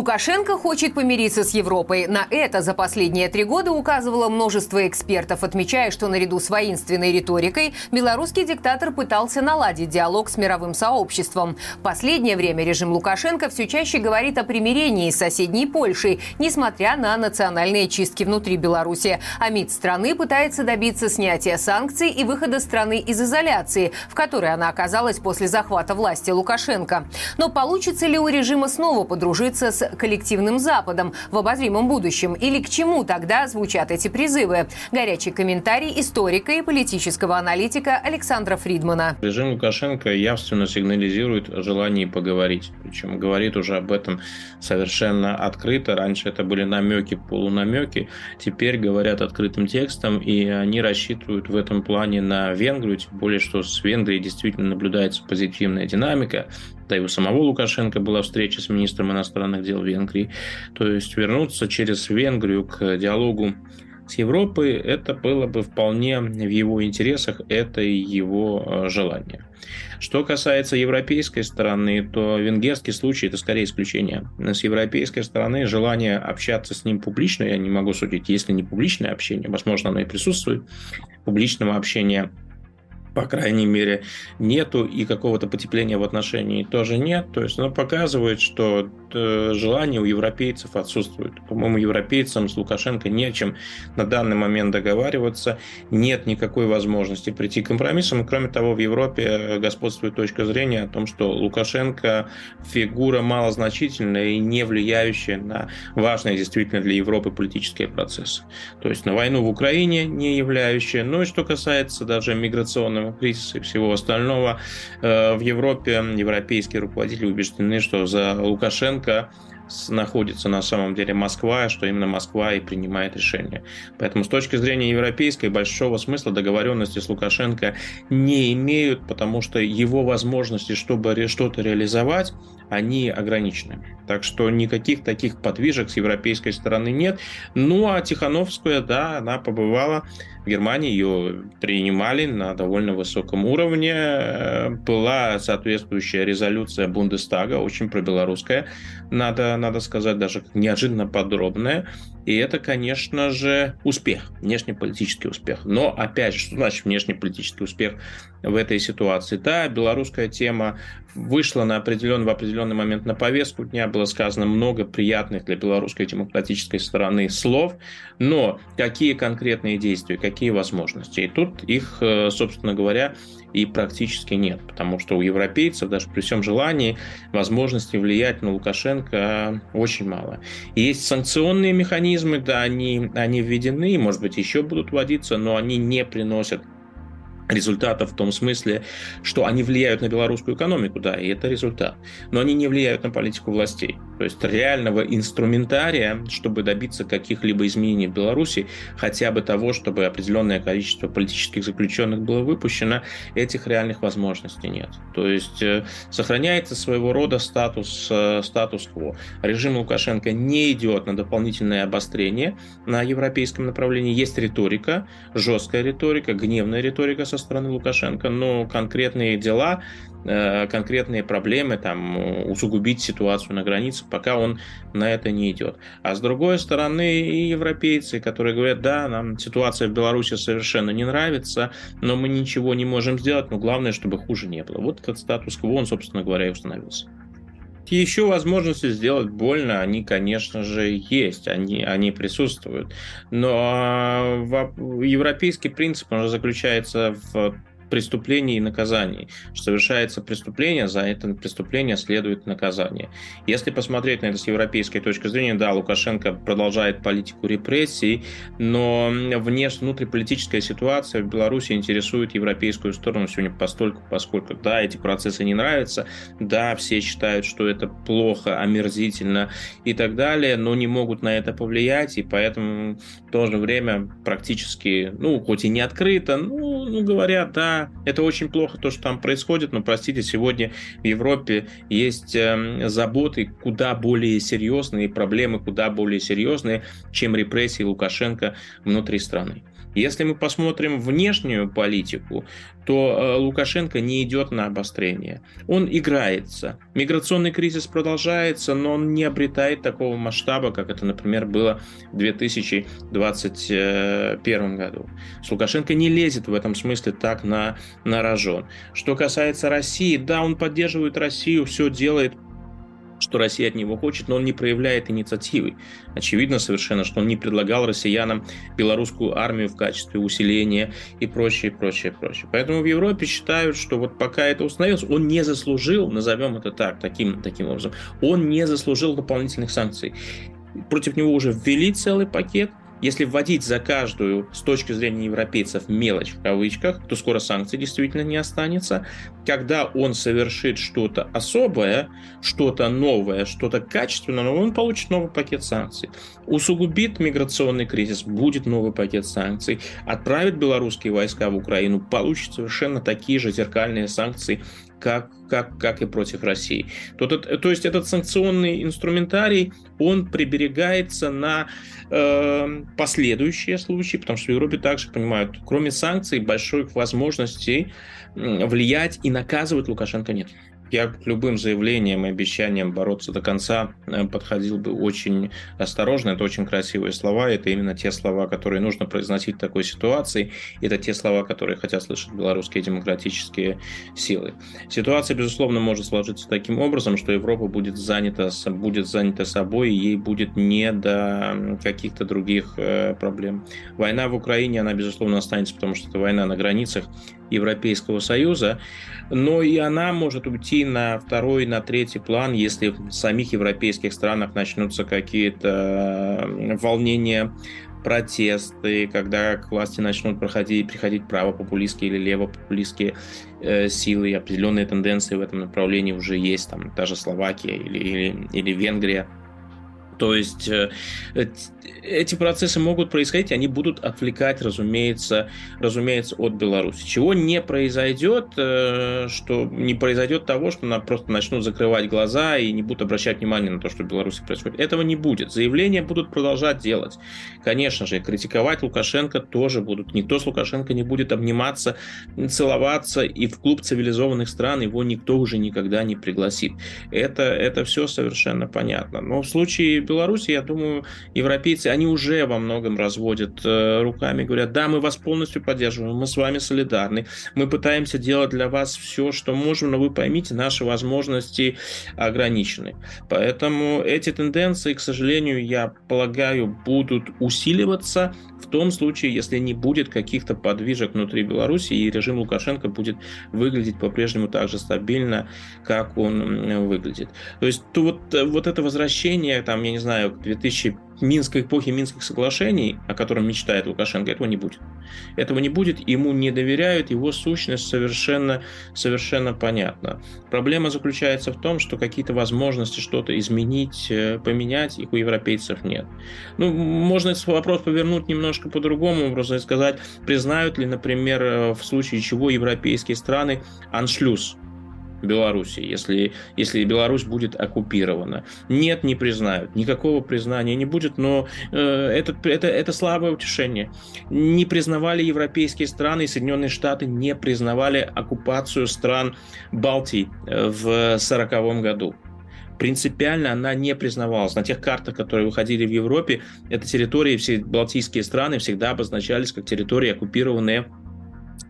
Лукашенко хочет помириться с Европой. На это за последние три года указывало множество экспертов, отмечая, что наряду с воинственной риторикой белорусский диктатор пытался наладить диалог с мировым сообществом. В последнее время режим Лукашенко все чаще говорит о примирении с соседней Польшей, несмотря на национальные чистки внутри Беларуси. А МИД страны пытается добиться снятия санкций и выхода страны из изоляции, в которой она оказалась после захвата власти Лукашенко. Но получится ли у режима снова подружиться с коллективным Западом в обозримом будущем? Или к чему тогда звучат эти призывы? Горячий комментарий историка и политического аналитика Александра Фридмана. Режим Лукашенко явственно сигнализирует о желании поговорить. Причем говорит уже об этом совершенно открыто. Раньше это были намеки, полунамеки. Теперь говорят открытым текстом, и они рассчитывают в этом плане на Венгрию, тем более, что с Венгрией действительно наблюдается позитивная динамика да и у самого Лукашенко была встреча с министром иностранных дел Венгрии. То есть вернуться через Венгрию к диалогу с Европой, это было бы вполне в его интересах, это и его э, желание. Что касается европейской стороны, то венгерский случай это скорее исключение. С европейской стороны желание общаться с ним публично, я не могу судить, если не публичное общение, возможно, оно и присутствует, публичного общения по крайней мере, нету, и какого-то потепления в отношении тоже нет. То есть оно показывает, что э, желание у европейцев отсутствует. По-моему, европейцам с Лукашенко не о чем на данный момент договариваться, нет никакой возможности прийти к компромиссам. кроме того, в Европе господствует точка зрения о том, что Лукашенко фигура малозначительная и не влияющая на важные действительно для Европы политические процессы. То есть на войну в Украине не являющая. Ну и что касается даже миграционного миграционного кризиса и всего остального. Э, в Европе европейские руководители убеждены, что за Лукашенко находится на самом деле Москва, что именно Москва и принимает решения. Поэтому с точки зрения европейской большого смысла договоренности с Лукашенко не имеют, потому что его возможности, чтобы что-то реализовать, они ограничены. Так что никаких таких подвижек с европейской стороны нет. Ну а Тихановская, да, она побывала в Германии, ее принимали на довольно высоком уровне. Была соответствующая резолюция Бундестага, очень пробелорусская, надо, надо сказать, даже неожиданно подробная. И это, конечно же, успех, внешнеполитический успех. Но, опять же, что значит внешнеполитический успех в этой ситуации? Да, белорусская тема вышла на определенный, в определенный момент на повестку дня, было сказано много приятных для белорусской демократической стороны слов, но какие конкретные действия, какие возможности? И тут их, э, собственно говоря, и практически нет, потому что у европейцев, даже при всем желании, возможности влиять на Лукашенко очень мало. Есть санкционные механизмы, да, они, они введены, может быть, еще будут вводиться, но они не приносят результатов в том смысле, что они влияют на белорусскую экономику, да, и это результат. Но они не влияют на политику властей. То есть реального инструментария, чтобы добиться каких-либо изменений в Беларуси, хотя бы того, чтобы определенное количество политических заключенных было выпущено, этих реальных возможностей нет. То есть э, сохраняется своего рода статус, э, статус-кво. Режим Лукашенко не идет на дополнительное обострение на европейском направлении. Есть риторика, жесткая риторика, гневная риторика со стороны Лукашенко, но конкретные дела, э, конкретные проблемы, там, усугубить ситуацию на границе, пока он на это не идет. А с другой стороны, и европейцы, которые говорят, да, нам ситуация в Беларуси совершенно не нравится, но мы ничего не можем сделать, но главное, чтобы хуже не было. Вот этот статус-кво, он, собственно говоря, и установился. Еще возможности сделать больно, они, конечно же, есть, они, они присутствуют. Но а, европейский принцип он заключается в преступлений и наказаний. Совершается преступление, за это преступление следует наказание. Если посмотреть на это с европейской точки зрения, да, Лукашенко продолжает политику репрессий, но внешне внутриполитическая ситуация в Беларуси интересует европейскую сторону сегодня постольку, поскольку, да, эти процессы не нравятся, да, все считают, что это плохо, омерзительно и так далее, но не могут на это повлиять, и поэтому в то же время практически, ну, хоть и не открыто, ну говорят, да, это очень плохо то, что там происходит, но, простите, сегодня в Европе есть э, заботы куда более серьезные, проблемы куда более серьезные, чем репрессии Лукашенко внутри страны. Если мы посмотрим внешнюю политику, то э, Лукашенко не идет на обострение. Он играется. Миграционный кризис продолжается, но он не обретает такого масштаба, как это, например, было в 2021 году. С Лукашенко не лезет в этом смысле так на, на рожон. Что касается России, да, он поддерживает Россию, все делает что Россия от него хочет, но он не проявляет инициативы. Очевидно совершенно, что он не предлагал россиянам белорусскую армию в качестве усиления и прочее, прочее, прочее. Поэтому в Европе считают, что вот пока это установилось, он не заслужил, назовем это так, таким, таким образом, он не заслужил дополнительных санкций. Против него уже ввели целый пакет, если вводить за каждую, с точки зрения европейцев, мелочь в кавычках, то скоро санкций действительно не останется. Когда он совершит что-то особое, что-то новое, что-то качественное, он получит новый пакет санкций. Усугубит миграционный кризис, будет новый пакет санкций. Отправит белорусские войска в Украину, получит совершенно такие же зеркальные санкции, как, как, как и против России. То, то, то есть этот санкционный инструментарий, он приберегается на э, последующие случаи, потому что в Европе также понимают, кроме санкций, больших возможностей влиять и наказывать Лукашенко нет я к любым заявлениям и обещаниям бороться до конца э, подходил бы очень осторожно. Это очень красивые слова. Это именно те слова, которые нужно произносить в такой ситуации. Это те слова, которые хотят слышать белорусские демократические силы. Ситуация, безусловно, может сложиться таким образом, что Европа будет занята, будет занята собой, и ей будет не до каких-то других э, проблем. Война в Украине, она, безусловно, останется, потому что это война на границах Европейского Союза, но и она может уйти на второй, на третий план, если в самих европейских странах начнутся какие-то волнения, протесты, когда к власти начнут проходить, приходить правопопулистские или левопопулистские э, силы, определенные тенденции в этом направлении уже есть, там, та же Словакия или, или, или Венгрия. То есть э, эти процессы могут происходить, они будут отвлекать, разумеется, разумеется, от Беларуси. Чего не произойдет, э, что не произойдет того, что нам просто начнут закрывать глаза и не будут обращать внимание на то, что в Беларуси происходит. Этого не будет. Заявления будут продолжать делать. Конечно же, критиковать Лукашенко тоже будут. Никто с Лукашенко не будет обниматься, целоваться, и в клуб цивилизованных стран его никто уже никогда не пригласит. Это, это все совершенно понятно. Но в случае Беларуси, я думаю, европейцы, они уже во многом разводят э, руками, говорят, да, мы вас полностью поддерживаем, мы с вами солидарны, мы пытаемся делать для вас все, что можем, но вы поймите, наши возможности ограничены. Поэтому эти тенденции, к сожалению, я полагаю, будут усиливаться в том случае, если не будет каких-то подвижек внутри Беларуси, и режим Лукашенко будет выглядеть по-прежнему так же стабильно, как он выглядит. То есть то вот, э, вот это возвращение, там, я не знаю, к 2000 Минской эпохи Минских соглашений, о котором мечтает Лукашенко, этого не будет. Этого не будет, ему не доверяют, его сущность совершенно, совершенно понятна. Проблема заключается в том, что какие-то возможности что-то изменить, э, поменять, их у европейцев нет. Ну, можно этот вопрос повернуть немножко по-другому и сказать, признают ли, например, э, в случае чего европейские страны аншлюз Беларуси, если, если Беларусь будет оккупирована. Нет, не признают. Никакого признания не будет, но э, это, это, это слабое утешение. Не признавали европейские страны, Соединенные Штаты не признавали оккупацию стран Балтии э, в 1940 году принципиально она не признавалась. На тех картах, которые выходили в Европе, эта территория, все балтийские страны всегда обозначались как территории, оккупированные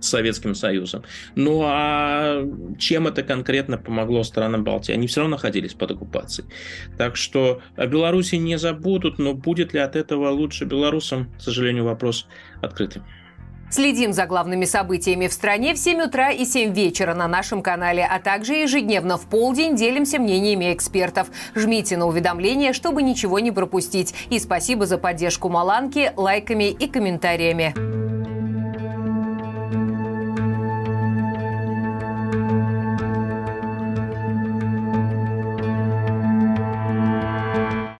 Советским Союзом. Ну а чем это конкретно помогло странам Балтии? Они все равно находились под оккупацией. Так что о Беларуси не забудут, но будет ли от этого лучше белорусам, к сожалению, вопрос открытый. Следим за главными событиями в стране в 7 утра и 7 вечера на нашем канале, а также ежедневно в полдень делимся мнениями экспертов. Жмите на уведомления, чтобы ничего не пропустить. И спасибо за поддержку Маланки лайками и комментариями.